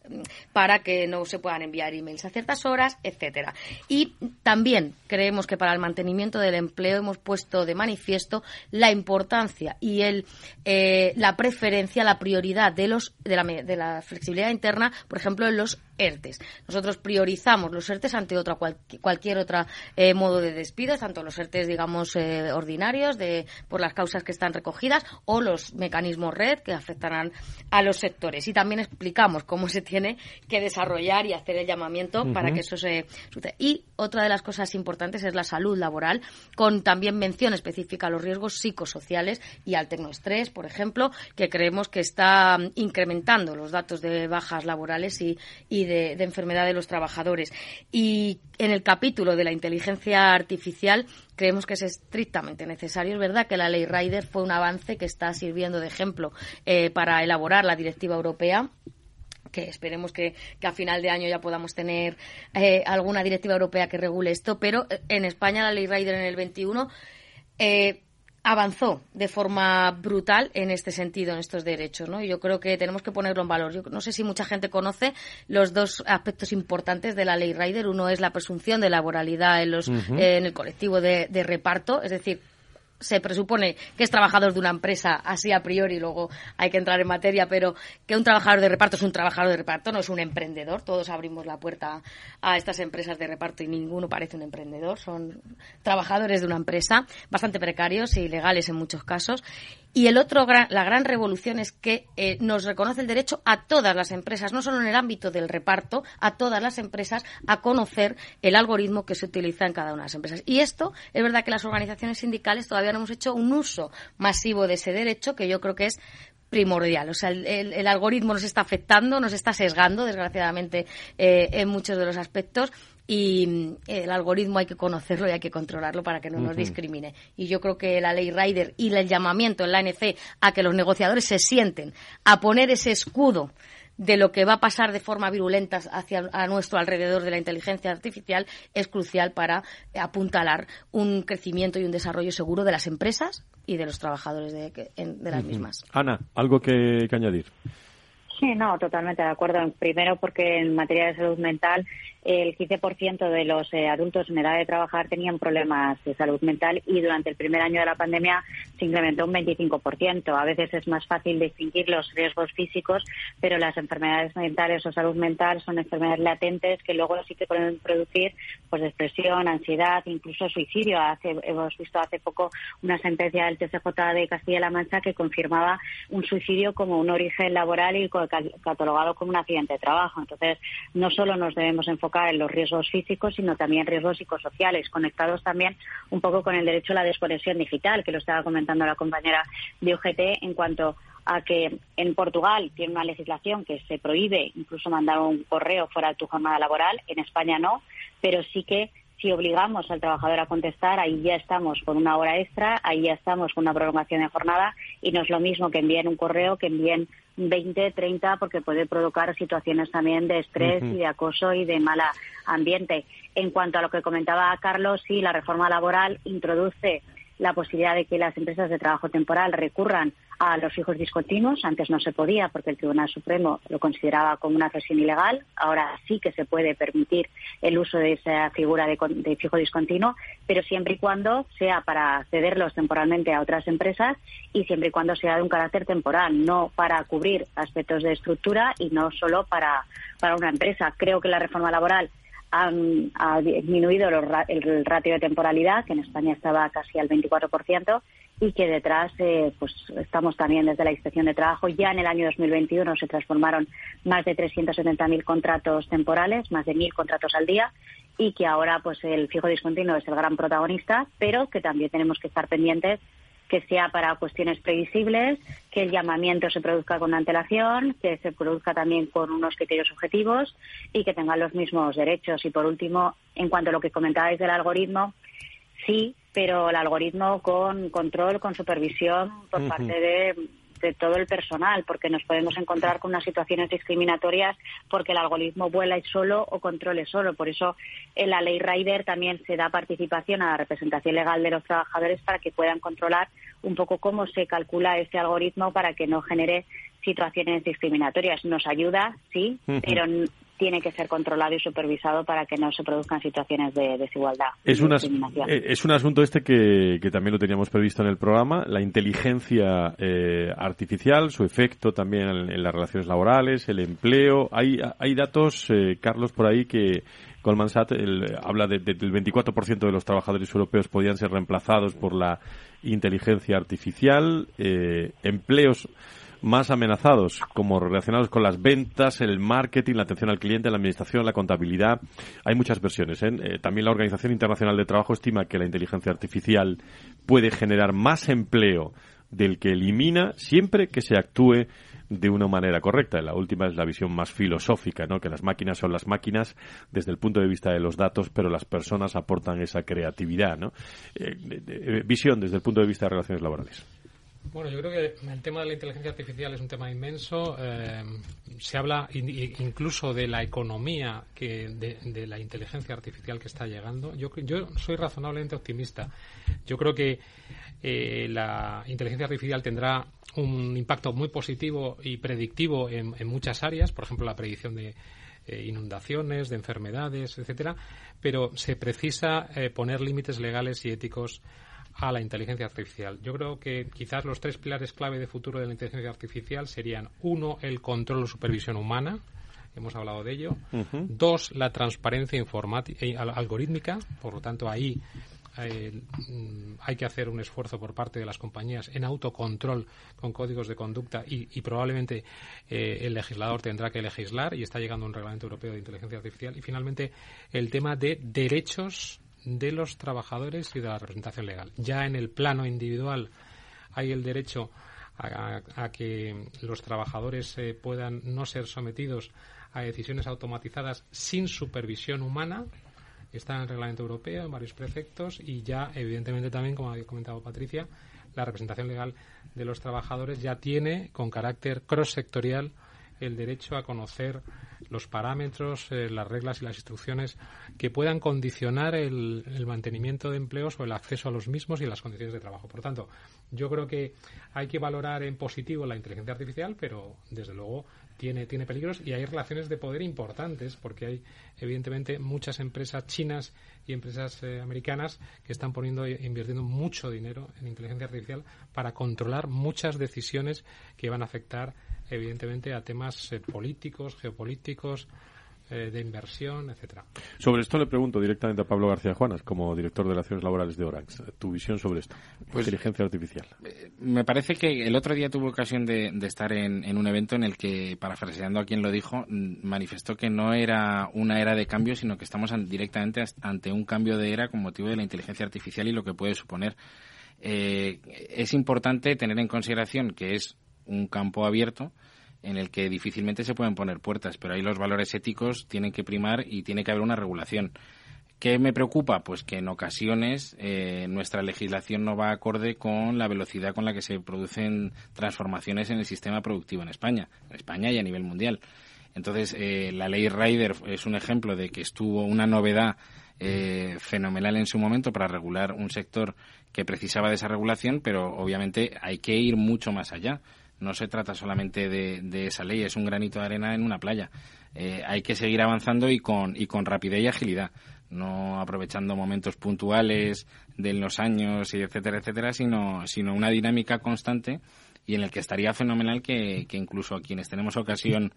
para que no se puedan enviar emails a ciertas horas, etcétera. Y también creemos que para el mantenimiento del empleo hemos puesto de manifiesto la importancia y el, eh, la preferencia, la prioridad de, los, de, la, de la flexibilidad interna, ejemplo, en los ERTES. Nosotros priorizamos los ERTES ante otra cualquier otro eh, modo de despido, tanto los ERTES, digamos, eh, ordinarios de, por las causas que están recogidas o los mecanismos red que afectarán a los sectores. Y también explicamos cómo se tiene que desarrollar y hacer el llamamiento para que eso se suceda. Y otra de las cosas importantes es la salud laboral, con también mención específica a los riesgos psicosociales y al tecnoestrés, por ejemplo, que creemos que está incrementando los datos de bajas laborales y, y de, enfermedad de los trabajadores. Y en el capítulo de la inteligencia artificial creemos que es estrictamente necesario. Es verdad que la ley Rider fue un avance que está sirviendo de ejemplo eh, para elaborar la directiva europea que esperemos que, a final de año ya podamos tener eh, alguna directiva europea que regule esto, pero eh, en España la ley Rider en el 21 eh, avanzó de forma brutal en este sentido, en estos derechos, ¿no? Y yo creo que tenemos que ponerlo en valor. Yo no sé si mucha gente conoce los dos aspectos importantes de la ley Rider. Uno es la presunción de laboralidad en, los, en el colectivo de, reparto, es decir, se presupone que es trabajador de una empresa así a priori, luego hay que entrar en materia, pero que un trabajador de reparto es un trabajador de reparto, no es un emprendedor. Todos abrimos la puerta a estas empresas de reparto y ninguno parece un emprendedor. Son trabajadores de una empresa, bastante precarios y legales en muchos casos. Y el otro, la gran revolución es que eh, nos reconoce el derecho a todas las empresas, no solo en el ámbito del reparto, a todas las empresas a conocer el algoritmo que se utiliza en cada una de las empresas. Y esto es verdad que las organizaciones sindicales todavía no hemos hecho un uso masivo de ese derecho, que yo creo que es primordial. O sea, el, algoritmo nos está afectando, nos está sesgando, desgraciadamente, eh, en muchos de los aspectos y mm, el algoritmo hay que conocerlo y hay que controlarlo para que no nos discrimine. Y yo creo que la ley Rider y el llamamiento en la ANC a que los negociadores se sienten a poner ese escudo de lo que va a pasar de forma virulenta hacia a nuestro alrededor de la inteligencia artificial es crucial para apuntalar un crecimiento y un desarrollo seguro de las empresas y de los trabajadores de, las mismas. Ana, ¿algo que añadir? Sí, no, totalmente de acuerdo. Primero porque en materia de salud mental el 15% de los eh, adultos en edad de trabajar tenían problemas de salud mental y durante el primer año de la pandemia se incrementó un 25%. A veces es más fácil distinguir los riesgos físicos, pero las enfermedades mentales o salud mental son enfermedades latentes que luego sí que pueden producir pues depresión, ansiedad, incluso suicidio. Hace, hemos visto hace poco una sentencia del TCJ de Castilla-La Mancha que confirmaba un suicidio como un origen laboral y catalogado como un accidente de trabajo. Entonces, no solo nos debemos enfocar en los riesgos físicos, sino también riesgos psicosociales, conectados también un poco con el derecho a la desconexión digital, que lo estaba comentando la compañera de UGT en cuanto a que en Portugal tiene una legislación que se prohíbe incluso mandar un correo fuera de tu jornada laboral, en España no, pero sí que si obligamos al trabajador a contestar, ahí ya estamos con una hora extra, ahí ya estamos con una prolongación de jornada y no es lo mismo que envíen un correo que envíen 20, 30, porque puede provocar situaciones también de estrés y de acoso y de mala ambiente. En cuanto a lo que comentaba Carlos, sí, la reforma laboral introduce la posibilidad de que las empresas de trabajo temporal recurran a los fijos discontinuos. Antes no se podía porque el Tribunal Supremo lo consideraba como una cesión ilegal. Ahora sí que se puede permitir el uso de esa figura de, fijo discontinuo, pero siempre y cuando sea para cederlos temporalmente a otras empresas y siempre y cuando sea de un carácter temporal, no para cubrir aspectos de estructura y no solo para, para una empresa. Creo que la reforma laboral ha disminuido el ratio de temporalidad, que en España estaba casi al 24%, y que detrás eh, pues estamos también desde la Inspección de Trabajo. Ya en el año 2021 se transformaron más de 370.000 contratos temporales, más de 1.000 contratos al día, y que ahora pues el fijo discontinuo es el gran protagonista, pero que también tenemos que estar pendientes que sea para cuestiones previsibles, que el llamamiento se produzca con antelación, que se produzca también con unos criterios objetivos y que tengan los mismos derechos. Y por último, en cuanto a lo que comentabais del algoritmo, sí, pero el algoritmo con control, con supervisión por parte de de todo el personal, porque nos podemos encontrar con unas situaciones discriminatorias porque el algoritmo vuela solo o controle solo. Por eso en la ley Rider también se da participación a la representación legal de los trabajadores para que puedan controlar un poco cómo se calcula este algoritmo para que no genere situaciones discriminatorias. Nos ayuda, sí, pero tiene que ser controlado y supervisado para que no se produzcan situaciones de desigualdad. Es, eh, es un asunto este que, también lo teníamos previsto en el programa, la inteligencia eh, artificial, su efecto también en, las relaciones laborales, el empleo. Hay, hay datos, eh, Carlos, por ahí que Goldman Sachs habla de, del 24% de los trabajadores europeos podían ser reemplazados por la inteligencia artificial, empleos más amenazados, como relacionados con las ventas, el marketing, la atención al cliente, la administración, la contabilidad. Hay muchas versiones. ¿eh? Eh, también la Organización Internacional de Trabajo estima que la inteligencia artificial puede generar más empleo del que elimina siempre que se actúe de una manera correcta. La última es la visión más filosófica, ¿no? que las máquinas son las máquinas desde el punto de vista de los datos, pero las personas aportan esa creatividad. ¿no? Eh, visión desde el punto de vista de relaciones laborales. Bueno, yo creo que el tema de la inteligencia artificial es un tema inmenso. Eh, se habla incluso de la economía que de, la inteligencia artificial que está llegando. Yo, yo soy razonablemente optimista. Yo creo que eh, la inteligencia artificial tendrá un impacto muy positivo y predictivo en, muchas áreas, por ejemplo, la predicción de eh, inundaciones, de enfermedades, etcétera, pero se precisa poner límites legales y éticos a la inteligencia artificial. Yo creo que quizás los tres pilares clave de futuro de la inteligencia artificial serían, uno, el control o supervisión humana, hemos hablado de ello. Dos, la transparencia informática, eh, algorítmica, por lo tanto ahí eh, mm, hay que hacer un esfuerzo por parte de las compañías en autocontrol con códigos de conducta y, probablemente eh, el legislador tendrá que legislar y está llegando un reglamento europeo de inteligencia artificial. Y finalmente el tema de derechos de los trabajadores y de la representación legal. Ya en el plano individual hay el derecho a, que los trabajadores eh, puedan no ser sometidos a decisiones automatizadas sin supervisión humana. Está en el reglamento europeo, en varios preceptos, y ya, evidentemente, también, como había comentado Patricia, la representación legal de los trabajadores ya tiene, con carácter cross-sectorial, el derecho a conocer los parámetros, eh, las reglas y las instrucciones que puedan condicionar el, el, mantenimiento de empleos o el acceso a los mismos y las condiciones de trabajo. Por tanto, yo creo que hay que valorar en positivo la inteligencia artificial, pero desde luego tiene, tiene peligros y hay relaciones de poder importantes porque hay evidentemente muchas empresas chinas y empresas eh, americanas que están poniendo e invirtiendo mucho dinero en inteligencia artificial para controlar muchas decisiones que van a afectar evidentemente a temas eh, políticos, geopolíticos, eh, de inversión, etcétera. Sobre esto le pregunto directamente a Pablo García Juanas, como director de Relaciones Laborales de Orange. Tu visión sobre esto, pues, inteligencia artificial. Eh, me parece que el otro día tuve ocasión de, estar en, un evento en el que, parafraseando a quien lo dijo, manifestó que no era una era de cambio, sino que estamos directamente ante un cambio de era con motivo de la inteligencia artificial y lo que puede suponer. Eh, es importante tener en consideración que es un campo abierto en el que difícilmente se pueden poner puertas, pero ahí los valores éticos tienen que primar y tiene que haber una regulación. ¿Qué me preocupa? Pues que en ocasiones eh, nuestra legislación no va acorde con la velocidad con la que se producen transformaciones en el sistema productivo en España, en España y a nivel mundial. Entonces, eh, la ley Rider es un ejemplo de que estuvo una novedad eh, fenomenal en su momento para regular un sector que precisaba de esa regulación, pero obviamente hay que ir mucho más allá no se trata solamente de, esa ley, es un granito de arena en una playa. Eh, hay que seguir avanzando y con, y con rapidez y agilidad, no aprovechando momentos puntuales de los años y etcétera, etcétera, sino, sino una dinámica constante y en el que estaría fenomenal que, que incluso a quienes tenemos ocasión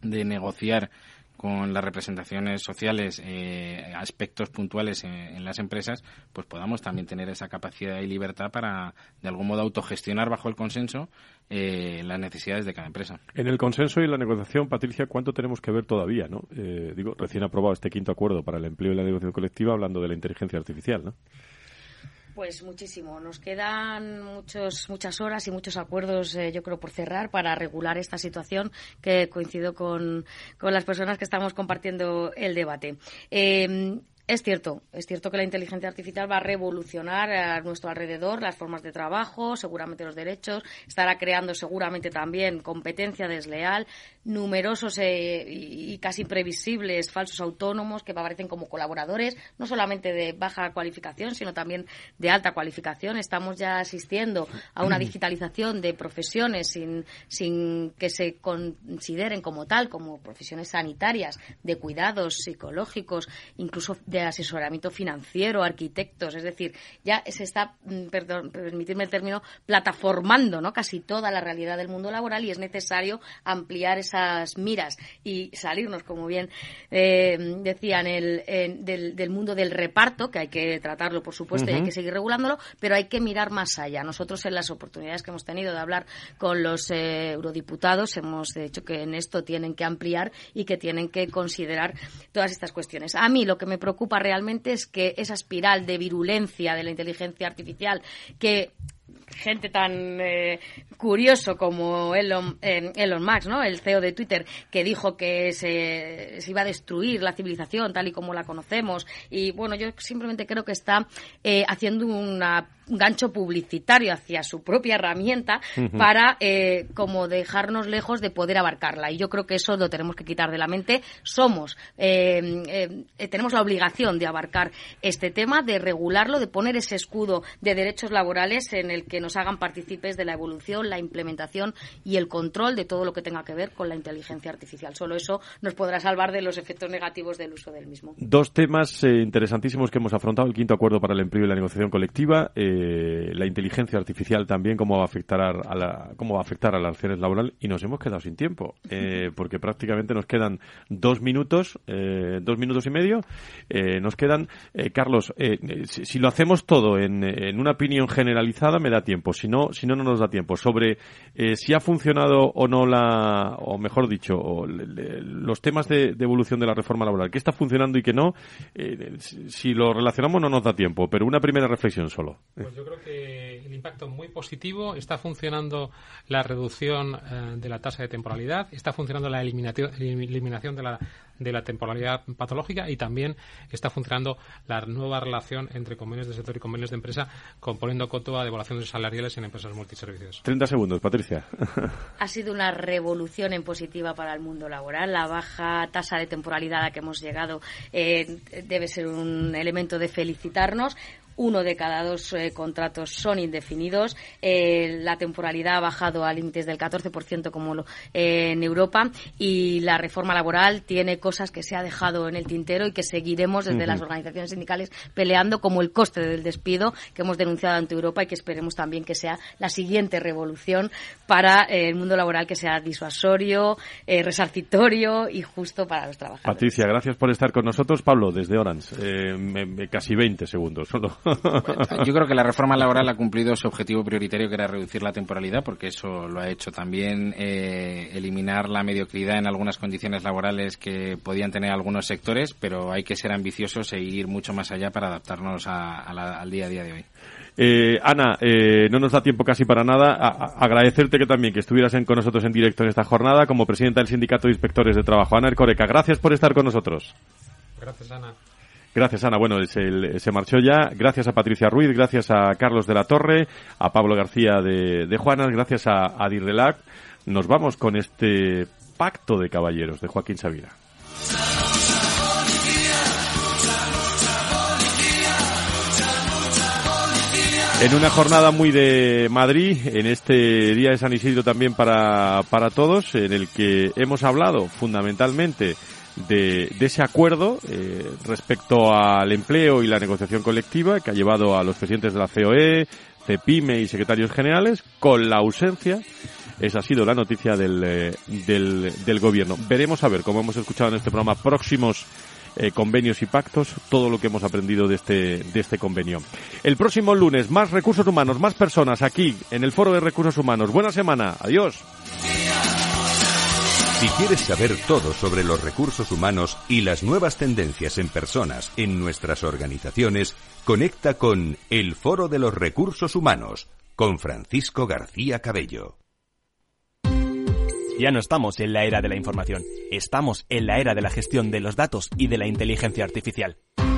de negociar con las representaciones sociales eh, aspectos puntuales en, las empresas, pues podamos también tener esa capacidad y libertad para, de algún modo, autogestionar bajo el consenso eh, las necesidades de cada empresa. En el consenso y la negociación, Patricia, ¿cuánto tenemos que ver todavía? ¿no? Eh, digo, recién aprobado este quinto acuerdo para el empleo y la negociación colectiva, hablando de la inteligencia artificial, ¿no? Pues muchísimo. Nos quedan muchos, muchas horas y muchos acuerdos, eh, yo creo, por cerrar para regular esta situación que coincido con, con las personas que estamos compartiendo el debate. Eh, es cierto, es cierto que la inteligencia artificial va a revolucionar a nuestro alrededor las formas de trabajo, seguramente los derechos, estará creando seguramente también competencia desleal, numerosos eh, y casi imprevisibles falsos autónomos que aparecen como colaboradores, no solamente de baja cualificación, sino también de alta cualificación. Estamos ya asistiendo a una digitalización de profesiones sin, sin que se consideren como tal, como profesiones sanitarias, de cuidados psicológicos, incluso de de asesoramiento financiero, arquitectos, es decir, ya se está, mm, perdón, permitirme el término, plataformando ¿no? casi toda la realidad del mundo laboral y es necesario ampliar esas miras y salirnos, como bien eh, decían, el, del, mundo del reparto, que hay que tratarlo, por supuesto, y hay que seguir regulándolo, pero hay que mirar más allá. Nosotros en las oportunidades que hemos tenido de hablar con los eh, eurodiputados hemos dicho que en esto tienen que ampliar y que tienen que considerar todas estas cuestiones. A mí lo que me preocupa realmente es que esa espiral de virulencia de la inteligencia artificial que gente tan eh, curioso como Elon, eh, Elon Musk, ¿no? el CEO de Twitter, que dijo que se, iba a destruir la civilización tal y como la conocemos. Y bueno, yo simplemente creo que está eh, haciendo una un gancho publicitario hacia su propia herramienta para eh, como dejarnos lejos de poder abarcarla. Y yo creo que eso lo tenemos que quitar de la mente. Somos, eh, eh, tenemos la obligación de abarcar este tema, de regularlo, de poner ese escudo de derechos laborales en el que nos hagan partícipes de la evolución, la implementación y el control de todo lo que tenga que ver con la inteligencia artificial. Solo eso nos podrá salvar de los efectos negativos del uso del mismo. Dos temas interesantísimos que hemos afrontado. El quinto acuerdo para el empleo y la negociación colectiva. Eh, eh, la inteligencia artificial también cómo va a afectar a, la, cómo va a afectar a las relaciones laborales y nos hemos quedado sin tiempo eh, porque prácticamente nos quedan dos minutos, eh, dos minutos y medio. nos quedan, Carlos, si, si, lo hacemos todo en, en, una opinión generalizada me da tiempo, si no, si no no nos da tiempo sobre si ha funcionado o no la, o mejor dicho, los temas de, evolución de la reforma laboral, qué está funcionando y qué no. si lo relacionamos no nos da tiempo, pero una primera reflexión solo. Pues yo creo que el impacto muy positivo está funcionando la reducción eh, de la tasa de temporalidad, está funcionando la eliminación de la de la temporalidad patológica y también está funcionando la nueva relación entre convenios de sector y convenios de empresa, componiendo coto a devaluaciones salariales en empresas multiservicios. 30 segundos, Patricia. Ha sido una revolución en positiva para el mundo laboral. La baja tasa de temporalidad a la que hemos llegado eh, debe ser un elemento de felicitarnos uno de cada dos eh, contratos son indefinidos. Eh, la temporalidad ha bajado a límites del 14% como lo, eh, en Europa y la reforma laboral tiene cosas que se ha dejado en el tintero y que seguiremos desde las organizaciones sindicales peleando como el coste del despido que hemos denunciado ante Europa y que esperemos también que sea la siguiente revolución para el mundo laboral que sea disuasorio, resarcitorio y justo para los trabajadores. Patricia, gracias por estar con nosotros. Pablo, desde Orange, casi 20 segundos solo. Yo creo que la reforma laboral ha cumplido su objetivo prioritario, que era reducir la temporalidad, porque eso lo ha hecho también eh, eliminar la mediocridad en algunas condiciones laborales que podían tener algunos sectores, pero hay que ser ambiciosos e ir mucho más allá para adaptarnos al día a día de hoy. Eh, Ana, eh, no nos da tiempo casi para nada. agradecerte que también que estuvieras con nosotros en directo en esta jornada como presidenta del Sindicato de Inspectores de Trabajo. Ana Ercoreca, gracias por estar con nosotros. Gracias, Ana. Gracias, Ana. Bueno, se, marchó ya. Gracias a Patricia Ruiz, gracias a Carlos de la Torre, a Pablo García de, de Juanas, gracias a, a Dirrelac. Nos vamos con este pacto de caballeros de Joaquín Sabina. En una jornada muy de Madrid, en este día de San Isidro también para, para todos, en el que hemos hablado fundamentalmente de, ese acuerdo eh, respecto al empleo y la negociación colectiva que ha llevado a los presidentes de la COE, CEPIME y secretarios generales con la ausencia esa ha sido la noticia del, eh, del, del, gobierno. Veremos a ver, como hemos escuchado en este programa, próximos eh, convenios y pactos, todo lo que hemos aprendido de este, de este convenio. El próximo lunes, más recursos humanos, más personas aquí en el Foro de Recursos Humanos. Buena semana. Adiós. Si quieres saber todo sobre los recursos humanos y las nuevas tendencias en personas en nuestras organizaciones, conecta con El Foro de los Recursos Humanos con Francisco García Cabello. Ya no estamos en la era de la información, estamos en la era de la gestión de los datos y de la inteligencia artificial.